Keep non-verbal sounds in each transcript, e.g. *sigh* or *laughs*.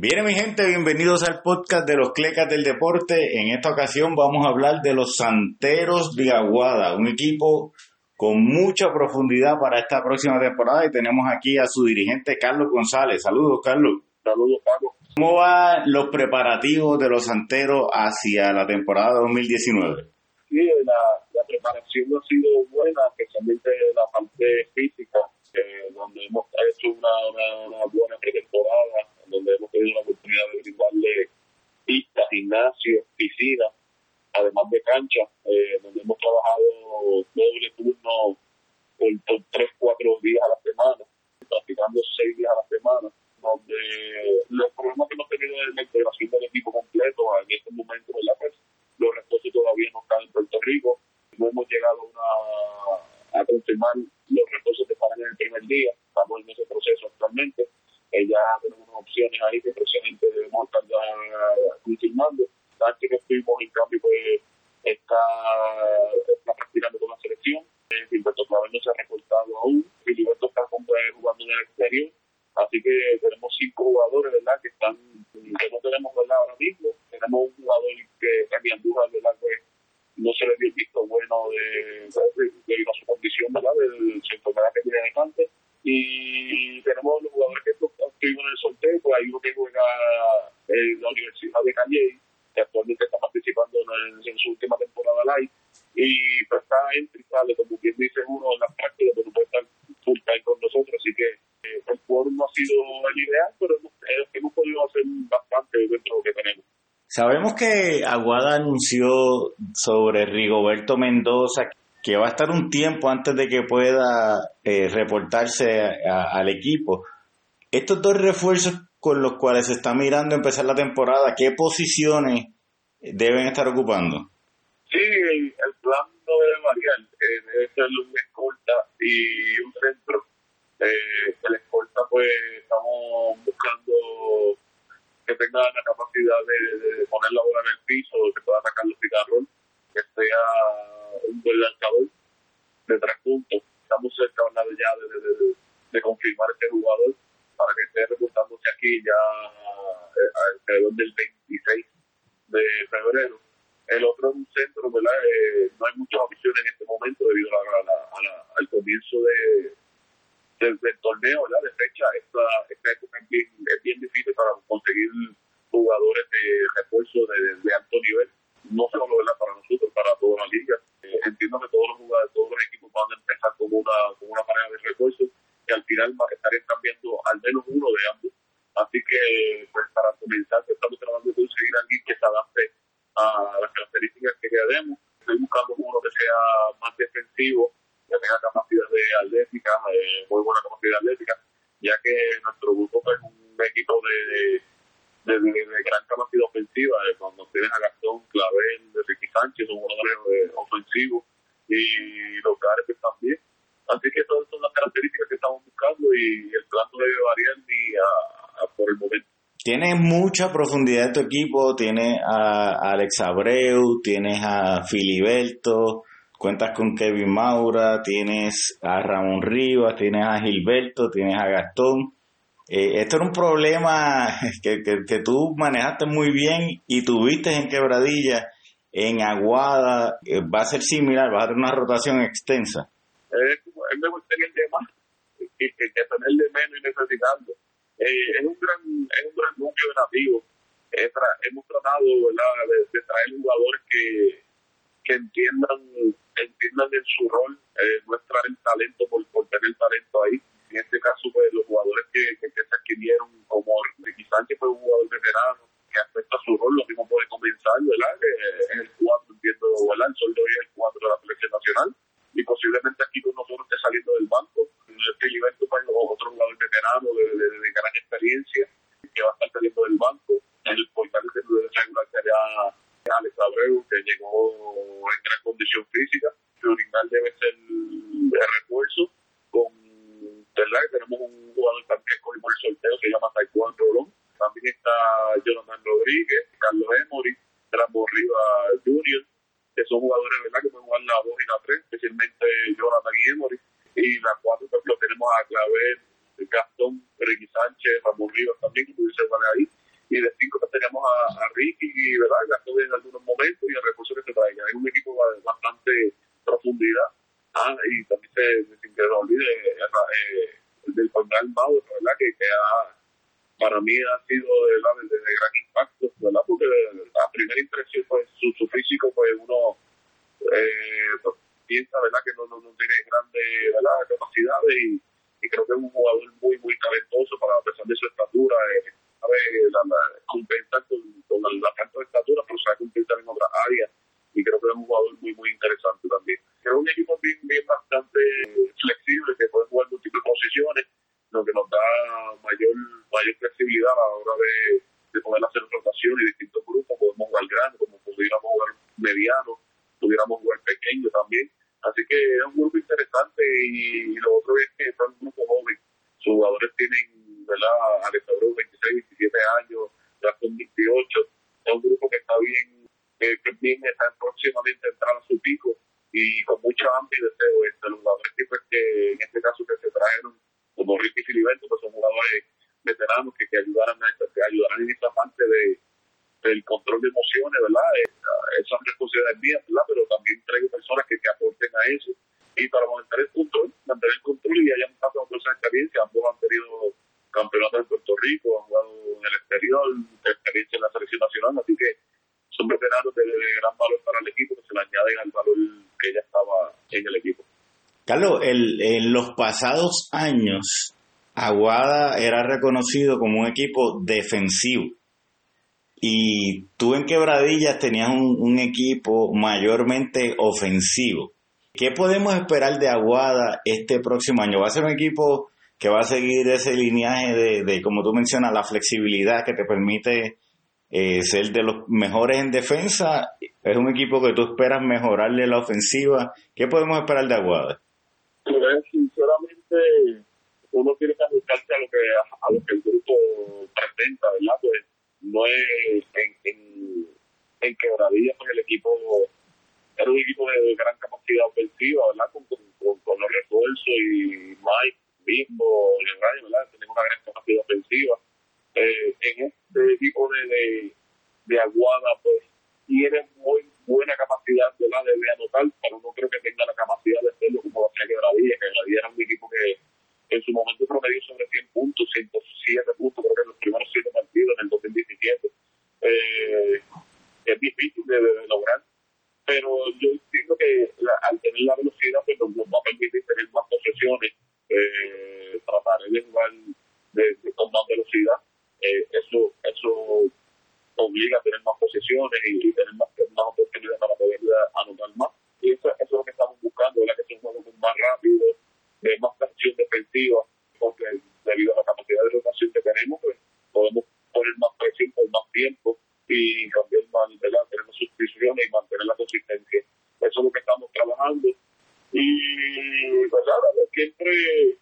Bien, mi gente, bienvenidos al podcast de los Clecas del Deporte. En esta ocasión vamos a hablar de los Santeros de Aguada, un equipo con mucha profundidad para esta próxima temporada y tenemos aquí a su dirigente Carlos González. Saludos, Carlos. Saludos, Paco. ¿Cómo van los preparativos de los Santeros hacia la temporada 2019? Sí, la, preparación ha sido buena, especialmente la parte física, eh, donde hemos hecho una buena pretemporada donde hemos tenido la oportunidad de brindarle pistas, gimnasio, piscina, además de cancha, eh, donde hemos trabajado doble turno por, tres, cuatro días a la semana, practicando seis días a la semana, donde los problemas que hemos tenido es la integración del equipo completo en este momento, la Pues los refuerzos todavía no están en Puerto Rico, no hemos llegado a, a confirmar los refuerzos que estarán en el primer día, estamos en ese proceso actualmente eh, ya tenemos unas opciones ahí que precisamente debemos estar ya confirmando. Antes que estuvimos en cambio, pues está, está practicando con la selección. Eh, Gilberto Clavel no se ha reportado aún. Gilberto está eh, jugando en el exterior. Así que tenemos cinco jugadores, ¿verdad? Que están, que no tenemos, ¿verdad? Ahora mismo. Tenemos un jugador que mi Andújar, ¿verdad? Que no se le dio visto bueno de, de, su condición, ¿verdad? Del centro que tiene antes. Y tenemos los jugadores que estuvimos en el sorteo, pues hay uno que juega en la Universidad de Calle, que actualmente está participando en, su última temporada live, y pues está en como quien dice uno en las prácticas, pero no puede estar con nosotros, así que eh, el foro no ha sido el ideal, pero hemos, eh, hemos podido hacer bastante dentro de lo que tenemos. Sabemos que Aguada anunció sobre Rigoberto Mendoza que va a estar un tiempo antes de que pueda eh, reportarse al equipo. Estos dos refuerzos con los cuales se está mirando empezar la temporada, ¿qué posiciones deben estar ocupando? Sí, el, plan no debe variar, eh, debe ser un escolta y un centro. Eh, el escolta, pues estamos buscando que tenga la capacidad de, poner la bola en el piso, que pueda atacar los cigarros, que sea un buen lanzador de tres puntos. Estamos cerca ya de, de confirmar este jugador para que esté reportándose aquí ya eh, alrededor del 26 de febrero. El otro es un centro, ¿verdad? Eh, no hay muchas opciones en este momento debido a al comienzo de, del, torneo, ¿verdad? De fecha. Esta, esta época es bien, es bien difícil para conseguir jugadores de refuerzo de, de alto nivel, no solo ¿verdad? para nosotros, para toda la liga. Eh, entiendo que todos los jugadores, todos los equipos van a empezar con una, con una pareja de refuerzos que al final estarían cambiando al menos uno de ambos. Así que, pues para comenzar, pues, estamos tratando de conseguir a alguien que se adapte a las características que queremos. Estoy buscando uno que sea más defensivo, que tenga capacidad de atlética, eh, muy buena capacidad atlética, ya que nuestro grupo es un equipo de, de, gran capacidad ofensiva. Eh, cuando tienes a Gastón, Clavel, de Ricky Sánchez, son jugadores eh, ofensivos y los Gares también. Así que todas son las características que estamos buscando y el plan no debe variar ni a, por el momento. Tienes mucha profundidad en tu equipo, tienes a Alex Abreu, tienes a Filiberto, cuentas con Kevin Maura, tienes a Ramón Rivas, tienes a Gilberto, tienes a Gastón. Eh, esto era un problema *laughs* que, que, tú manejaste muy bien y tuviste en Quebradilla, en Aguada, eh, va a ser similar, va a tener una rotación extensa. Es es mejor tener de más que, que, que tener de menos y necesitando. Eh, es un gran es un gran núcleo de nativos. hemos tratado De, de, traer jugadores que, que entiendan entiendan en su rol, eh, no talento por, por tener talento ahí. En este caso, pues los jugadores que, a Junior, que son jugadores ¿verdad? que pueden jugar la 2 y la 3, especialmente Jonathan y Emory. Y la 4 pues, lo tenemos a Clavel, Gastón, Ricky Sánchez, Ramón Rivas también, que pudiese jugar ahí. Y de 5 pues, tenemos a, a, Ricky, ¿verdad? Gastón en algunos momentos y el recurso que se traiga. Es un equipo de bastante profundidad. Ah, y también se, sin que no olvide, eh, eh, del Congal Bauer, ¿verdad? Que, queda para mí ha sido de, de, gran impacto, ¿verdad? Porque la primera impresión, pues su, su físico, pues uno eh, pues, piensa, ¿verdad? Que no, no, no tiene grandes capacidades y, creo que es un jugador muy, muy talentoso para a pesar de su en el equipo. Carlos, en los pasados años, Aguada era reconocido como un equipo defensivo. Y tú en Quebradillas tenías un, equipo mayormente ofensivo. ¿Qué podemos esperar de Aguada este próximo año? ¿Va a ser un equipo que va a seguir ese lineaje de como tú mencionas, la flexibilidad que te permite eh, ser de los mejores en defensa. Es un equipo que tú esperas mejorarle la ofensiva. ¿Qué podemos esperar de Aguada? Pues, sinceramente, uno tiene que ajustarse a lo que, pero yo entiendo que la, al tener la velocidad, pues nos va a permitir tener más posesiones, eh, trataré de jugar con más velocidad. Eh, eso eso obliga a tener más posesiones y, tener más, más oportunidades para poder eh, anotar más. Y eso, eso es lo que estamos buscando, ¿verdad? que sea un juego más rápido, de más acción defensiva, porque debido a la capacidad de rotación que tenemos, pues podemos poner más presión por más tiempo y también ¿verdad? tenemos suscripción y mantener la consistencia. Eso es lo que estamos trabajando. Y, pues, ¿verdad? Siempre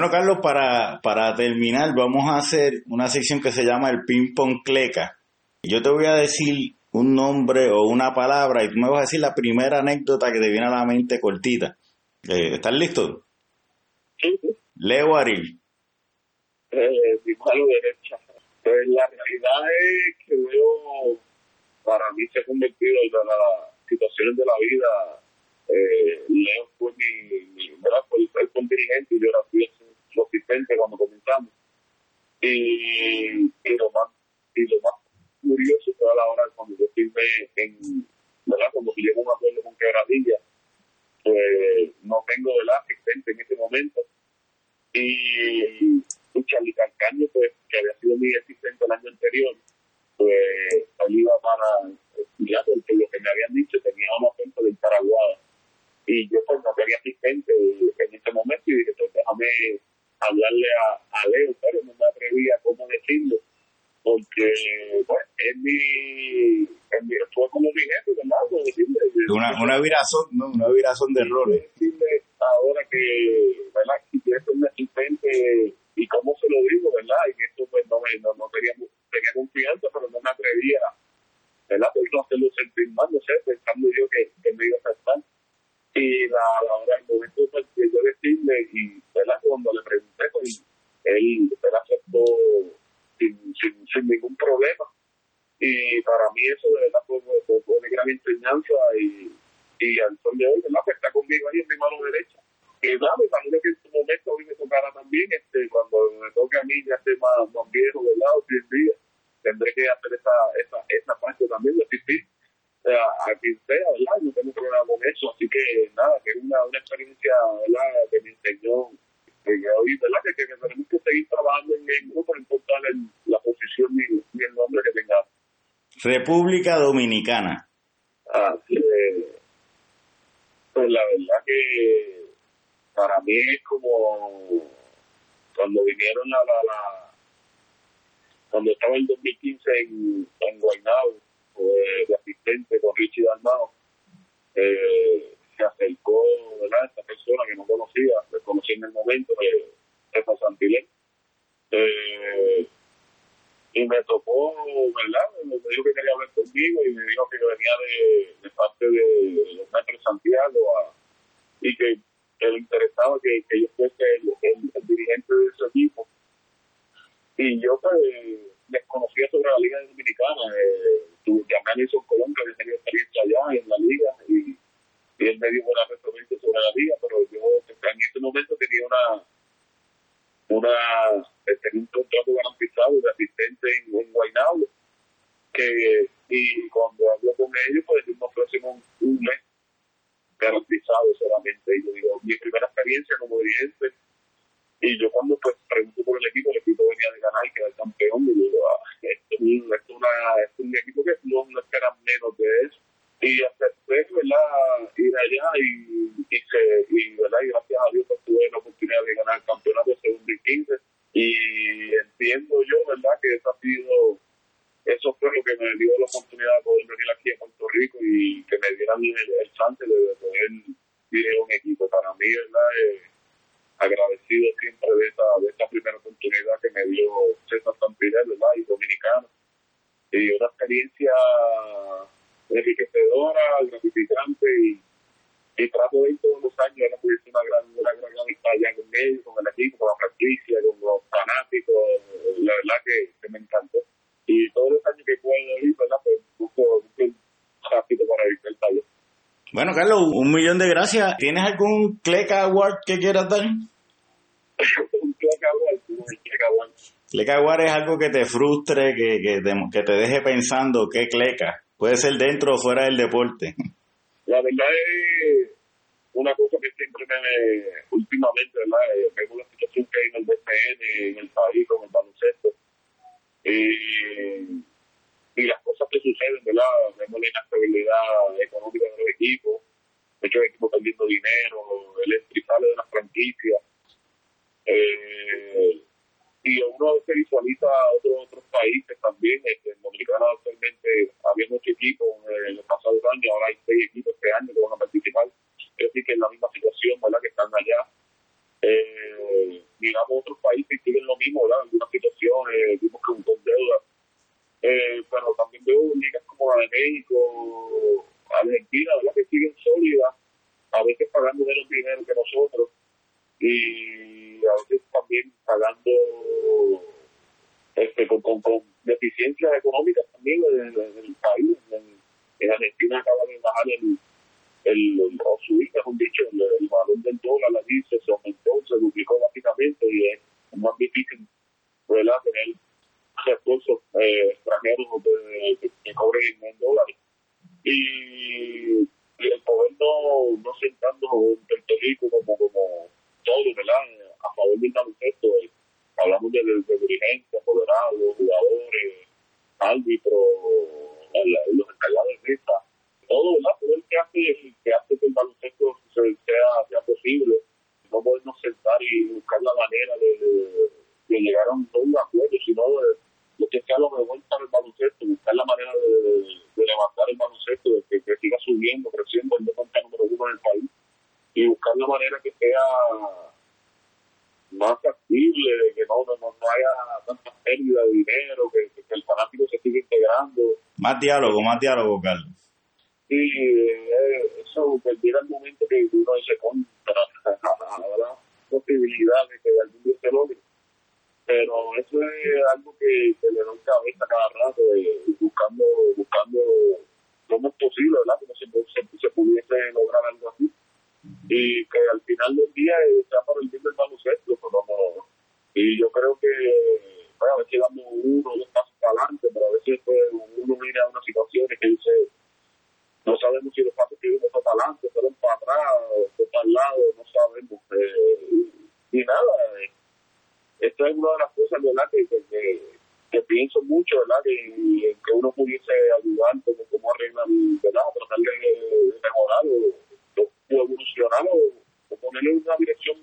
Bueno, Carlos, para, para terminar, vamos a hacer una sección que se llama el ping-pong cleca. Yo te voy a decir un nombre o una palabra y tú me vas a decir la primera anécdota que te viene a la mente cortita. Eh, ¿Estás listo? Sí. Leo Aril. Eh, mi mano derecha. Pues la realidad es que Leo para mí se ha convertido en las situaciones de la vida. Eh, Leo fue mi, mi, mi, mi, mi dirigente y yo era su asistente cuando comenzamos. Y, y lo más y lo más curioso fue a la hora cuando yo firmé en, ¿verdad? Cuando llego a un acuerdo con Quebradilla, pues no tengo el asistente en ese momento. Y, y Charlie Calcaño, pues, que había sido mi asistente el año anterior, pues él iba para estudiar porque lo que me habían dicho tenía una oferta del Paraguay. Y yo pues no tenía asistente en ese momento y dije, pues déjame hablarle a, a Leo, pero no me atrevía cómo decirlo porque bueno, es mi, es mi fue como mi jefe, ¿verdad? Decirle, una, una virazón, ¿no? Una virazón de errores. Decirle ahora que, ¿verdad? Si quieres ser un asistente y cómo se lo digo, ¿verdad? Y esto pues no, me, no, no tenía, tenía confianza, pero no me atrevía, ¿verdad? Pues no hacerlo sentir mal, no sé, pensando yo que, que me iba a aceptar. Y la, la hora, el momento pues, que yo decirle, y, ¿verdad? Cuando le pregunté, pues él, ¿verdad? Aceptó sin, sin, sin ningún problema. Y para mí eso de verdad fue, una gran enseñanza y, y al sol de hoy, ¿verdad? Pues está conmigo ahí en mi mano derecha. Y nada, me imagino que en su momento mí me tocará también, este, cuando me toque a mí ya esté más, más viejo, ¿verdad? O 10 días, tendré que hacer esa, esa, esa parte también de asistir a, a quien sea, ¿verdad? No tengo problema con eso, así que nada, que es una, una experiencia, ¿verdad? Que me enseñó que hoy, ¿verdad? Que, que, tenemos que seguir trabajando en el grupo, no importa la posición ni, ni, el nombre que tengamos. República Dominicana. Así pues la verdad que para mí es como cuando vinieron a la, la cuando estaba en 2015 en, en Guaynabo, pues, de asistente con Richie Dalmao, eh, se acercó, ¿verdad? Esta persona que no conocía, le conocí en el momento, Eva Santilén. Eh, y me tocó, ¿verdad? Me dijo que quería hablar conmigo y me dijo que venía de, parte de los metros de Santiago a, y que, le interesaba que, que yo fuese el, dirigente de ese equipo. Y yo pues desconocía sobre la Liga Dominicana. Eh, llamé a Nilson Colón, que había experiencia allá en la Liga, y él me dio una referencia sobre la liga, pero yo en ese momento tenía una una tenía un contrato garantizado de asistente en, en Guaynabo que y cuando hablo con ellos pues me ofrecen un, un mes garantizado solamente y yo digo mi primera experiencia como dirigente y yo cuando pues pregunto por el equipo el equipo venía de ganar y quedar campeón y digo ah, esto, esto, una, esto es un equipo que no, no menos de eso y acepté ¿verdad? ir allá y, y, se, y, ¿verdad? y gracias a Dios pues, tuve la oportunidad de ganar el campeonato segundo y 15 y entiendo yo verdad que eso ha sido eso fue lo que me dio la oportunidad de poder venir aquí a Puerto Rico y que me dieran el, el chance de poder dirigir un equipo para mí verdad eh, agradecido siempre de esa, de esa primera oportunidad que me dio César Sampirel ¿verdad? y Dominicano y una experiencia enriquecedora, gratificante y, y trato de ir todos los años, no pude una gran, una gran amistad ya con ellos, con el equipo, con la franquicia, con los fanáticos, la verdad que, que me encantó. Y todos los años que puedo ir, ¿verdad? Pues busco, busco rápido para ir el taller. Bueno, Carlos, un millón de gracias. ¿Tienes algún Cleca Award que quieras dar? *laughs* un Cleca Award, un Cleca Award. Cleca Award es algo que te frustre, que, que, te, que te deje pensando qué Cleca. Puede ser dentro o fuera del deporte. La verdad es una cosa que siempre me, últimamente, ¿verdad? Eh, vemos la situación que hay en el BCN, en el país, con el baloncesto. Y, y las cosas que suceden, ¿verdad? Vemos la inestabilidad económica de los equipos, muchos equipos perdiendo dinero, el sale de las franquicias. Eh, y uno se visualiza a otros, otros países también. Este, en Dominicana actualmente había muchos equipos en los pasados años, ahora hay seis equipos este año que van a participar. Es decir, que es la misma situación, ¿verdad? Que están allá. Eh, digamos, otros países siguen lo mismo, ¿verdad? Algunas situaciones, vimos que con deuda. Eh, pero también veo ligas como la NBA a veces pagando menos dinero que nosotros y a veces también pagando este, con, con, con deficiencias económicas también en, el país. En, Argentina acaba de bajar el, el, o subir, mejor dicho, el, el, valor del dólar, la dice, se aumentó, se duplicó básicamente y es más difícil ¿verdad? tener recursos eh, extranjeros que, que cobren en dólares. Y, y, el poder no, sentando en Puerto Rico como, como todo, ¿verdad? A favor del baloncesto. Eh, hablamos de, de, dirigentes, apoderados, jugadores, árbitros, los encargados de mesa, todo, ¿verdad? Todo el que hace, que hace que el baloncesto sea, sea posible. No podemos sentar y buscar la manera de, llegar a un, un acuerdo, sino de, lo que sea lo mejor para el baloncesto, buscar la manera de, de levantar el baloncesto, de que, que, siga subiendo, creciendo el deporte número uno en el país, y buscar la manera que sea más factible, de que no, no, no haya tanta pérdida de dinero, que, que, el fanático se siga integrando. Más diálogo, más diálogo, Carlos. Sí, eh, eso perdiera el momento que uno se contra, *laughs* habrá posibilidad de que algún día se logre. Pero eso es algo que, que le doy cabeza cada rato, eh, buscando, buscando cómo es posible, ¿verdad? Que no se, se, se pudiese lograr algo así y que al final del día sea por el bien del baloncesto. Pues y yo creo que a veces damos uno o dos pasos para adelante, pero a veces pues, uno mira una situación que dice, no sabemos si los pasos que uno para adelante, fueron para atrás, o para el lado, no sabemos. Eh, y nada, eh, esto es una de las cosas ¿verdad? Que, que, pienso mucho, ¿verdad? Que, que uno pudiese ayudar, como, como arreglar, ¿verdad? Tratar de mejorar o evolucionar o, ponerle una dirección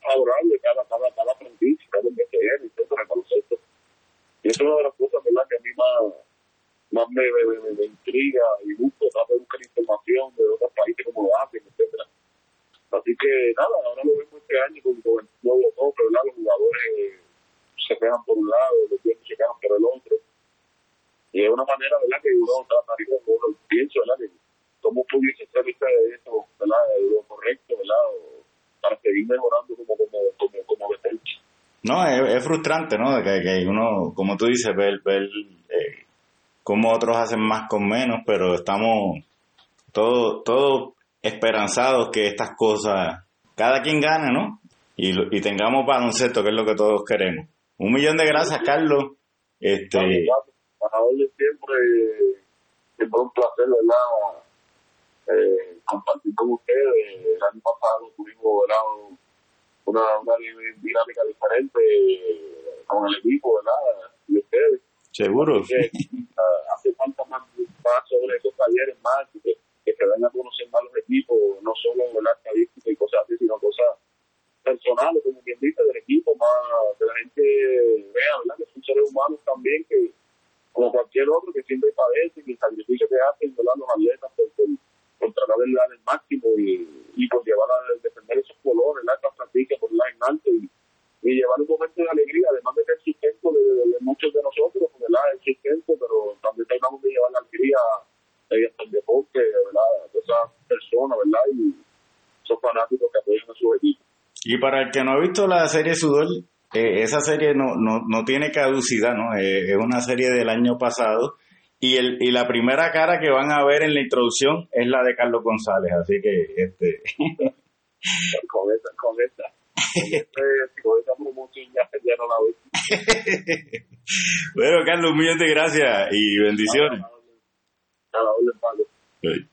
favorable cada, cada, cada aprendiz, cada investigador, etcétera, concepto. Y eso es una de las cosas ¿verdad? que a mí más, más me, me, me, intriga y busco, trato de buscar información de otros países como lo hacen, etcétera. Así que nada, ahora lo vemos este año con, el nuevo toque, ¿verdad? Los jugadores se quedan por un lado, los tiempos se quedan por el otro. Y es una manera, ¿verdad? Que uno trataría, uno pienso, ¿verdad? Que cómo pudiese ser de eso, ¿verdad? Lo correcto, ¿verdad? para seguir mejorando como, como, como, como defensa. No, es, frustrante, ¿no? Que, que, uno, como tú dices, ver, ver eh, cómo otros hacen más con menos, pero estamos todos todo esperanzados que estas cosas, cada quien gane, ¿no? Y, y tengamos baloncesto, que es lo que todos queremos. Un millón de gracias, Carlos. Este... Para hoy siempre, siempre un placer, ¿verdad? eh, compartir con ustedes. El año pasado tuvimos una, una dinámica diferente eh, con el equipo, ¿verdad? Y ustedes. Seguro. Que, uh, *laughs* hace falta más, más sobre esos talleres más, que, que den a conocer más los equipos, no solo la estadística y cosas así, sino cosas personales, como quien dice, del equipo, más que la gente vea, ¿verdad? Que son seres humanos también que, como cualquier otro, que siempre padecen y el sacrificio que hacen, ¿verdad? Los atletas por, por por tratar de dar el máximo y, y por llevar a defender esos colores, la franquicia por la en alto y, y, llevar un momento de alegría, además de ser sustento de, de, de nosotros, ¿verdad? El sustento, pero también tratamos de llevar la alegría mediante el deporte, ¿verdad? De esas personas, ¿verdad? Y esos fanáticos que apoyan a su equipo. Y para el que no ha visto la serie Sudor, eh, esa serie no, no, no tiene caducidad, ¿no? Eh, es una serie del año pasado y, el, y la primera cara que van a ver en la introducción es la de Carlos González, así que este *laughs* con esa, con esa. Con esa promoción ya, ya no la veo. *laughs* bueno, Carlos, un millón de gracias y bendiciones. A la.